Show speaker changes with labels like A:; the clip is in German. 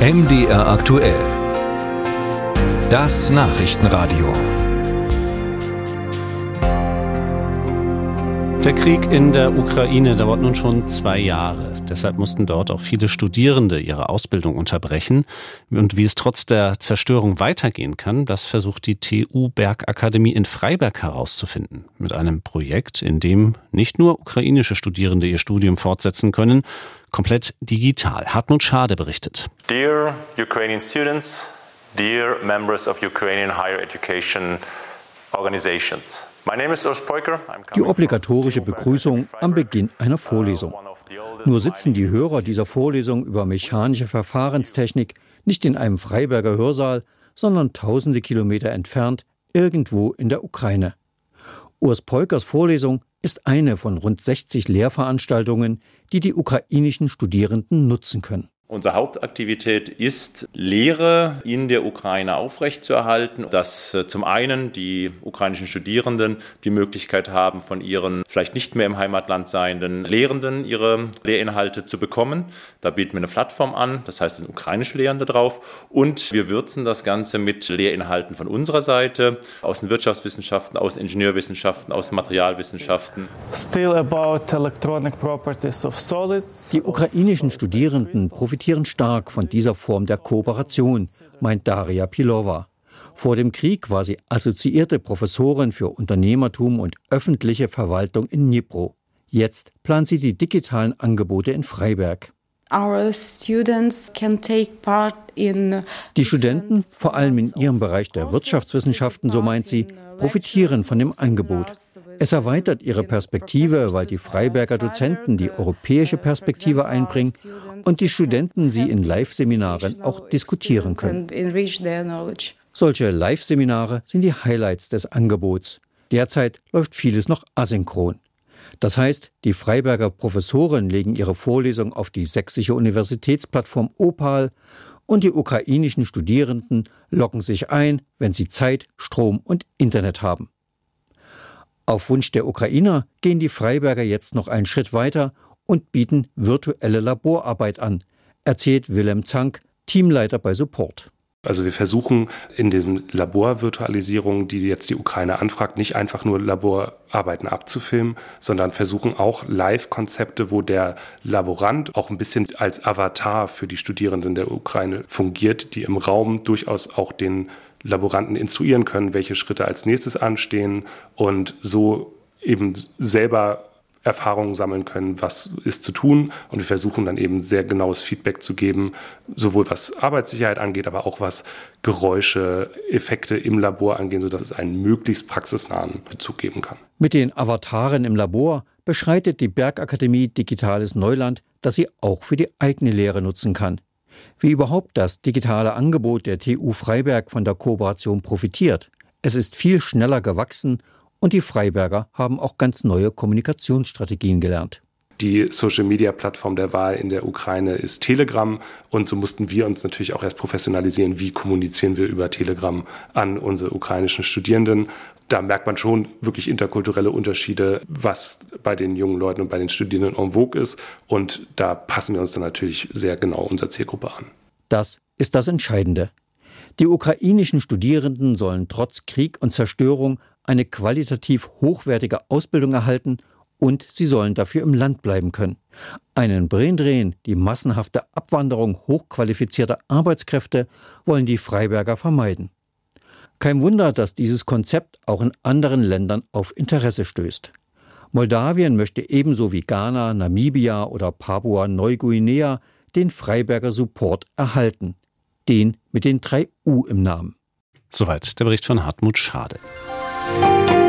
A: MDR aktuell. Das Nachrichtenradio.
B: Der Krieg in der Ukraine dauert nun schon zwei Jahre. Deshalb mussten dort auch viele Studierende ihre Ausbildung unterbrechen. Und wie es trotz der Zerstörung weitergehen kann, das versucht die TU Bergakademie in Freiberg herauszufinden. Mit einem Projekt, in dem nicht nur ukrainische Studierende ihr Studium fortsetzen können, komplett digital. Hartmut Schade berichtet.
C: Dear Ukrainian students, dear members of Ukrainian higher education.
D: Die obligatorische Begrüßung am Beginn einer Vorlesung. Nur sitzen die Hörer dieser Vorlesung über mechanische Verfahrenstechnik nicht in einem Freiberger Hörsaal, sondern tausende Kilometer entfernt irgendwo in der Ukraine. Urs Peukers Vorlesung ist eine von rund 60 Lehrveranstaltungen, die die ukrainischen Studierenden nutzen können.
E: Unsere Hauptaktivität ist, Lehre in der Ukraine aufrechtzuerhalten, dass äh, zum einen die ukrainischen Studierenden die Möglichkeit haben, von ihren vielleicht nicht mehr im Heimatland seienden Lehrenden ihre Lehrinhalte zu bekommen. Da bieten wir eine Plattform an, das heißt, sind ukrainische Lehrende drauf. Und wir würzen das Ganze mit Lehrinhalten von unserer Seite, aus den Wirtschaftswissenschaften, aus den Ingenieurwissenschaften, aus den Materialwissenschaften.
D: Still about electronic properties of solids. Die ukrainischen Studierenden profitieren profitieren stark von dieser Form der Kooperation, meint Daria Pilova. Vor dem Krieg war sie assoziierte Professorin für Unternehmertum und öffentliche Verwaltung in Dnipro. Jetzt plant sie die digitalen Angebote in Freiberg. Die Studenten, vor allem in ihrem Bereich der Wirtschaftswissenschaften, so meint sie, profitieren von dem Angebot. Es erweitert ihre Perspektive, weil die Freiberger Dozenten die europäische Perspektive einbringen und die Studenten sie in Live-Seminaren auch diskutieren können. Solche Live-Seminare sind die Highlights des Angebots. Derzeit läuft vieles noch asynchron. Das heißt, die Freiberger Professoren legen ihre Vorlesung auf die sächsische Universitätsplattform Opal und die ukrainischen Studierenden loggen sich ein, wenn sie Zeit, Strom und Internet haben. Auf Wunsch der Ukrainer gehen die Freiberger jetzt noch einen Schritt weiter und bieten virtuelle Laborarbeit an, erzählt Willem Zank, Teamleiter bei Support.
F: Also wir versuchen in diesen Laborvirtualisierungen, die jetzt die Ukraine anfragt, nicht einfach nur Laborarbeiten abzufilmen, sondern versuchen auch Live-Konzepte, wo der Laborant auch ein bisschen als Avatar für die Studierenden der Ukraine fungiert, die im Raum durchaus auch den Laboranten instruieren können, welche Schritte als nächstes anstehen und so eben selber Erfahrungen sammeln können, was ist zu tun. Und wir versuchen dann eben sehr genaues Feedback zu geben, sowohl was Arbeitssicherheit angeht, aber auch was Geräusche, Effekte im Labor angeht, sodass es einen möglichst praxisnahen Bezug geben kann.
D: Mit den Avataren im Labor beschreitet die Bergakademie Digitales Neuland, das sie auch für die eigene Lehre nutzen kann. Wie überhaupt das digitale Angebot der TU Freiberg von der Kooperation profitiert. Es ist viel schneller gewachsen und die Freiberger haben auch ganz neue Kommunikationsstrategien gelernt.
F: Die Social-Media-Plattform der Wahl in der Ukraine ist Telegram und so mussten wir uns natürlich auch erst professionalisieren, wie kommunizieren wir über Telegram an unsere ukrainischen Studierenden. Da merkt man schon wirklich interkulturelle Unterschiede, was bei den jungen Leuten und bei den Studierenden en vogue ist und da passen wir uns dann natürlich sehr genau unserer Zielgruppe an.
D: Das ist das Entscheidende. Die ukrainischen Studierenden sollen trotz Krieg und Zerstörung eine qualitativ hochwertige Ausbildung erhalten und sie sollen dafür im Land bleiben können. Einen Braindrehen, die massenhafte Abwanderung hochqualifizierter Arbeitskräfte, wollen die Freiberger vermeiden. Kein Wunder, dass dieses Konzept auch in anderen Ländern auf Interesse stößt. Moldawien möchte ebenso wie Ghana, Namibia oder Papua-Neuguinea den Freiberger Support erhalten. Den mit den drei U im Namen.
B: Soweit der Bericht von Hartmut Schade. Bye.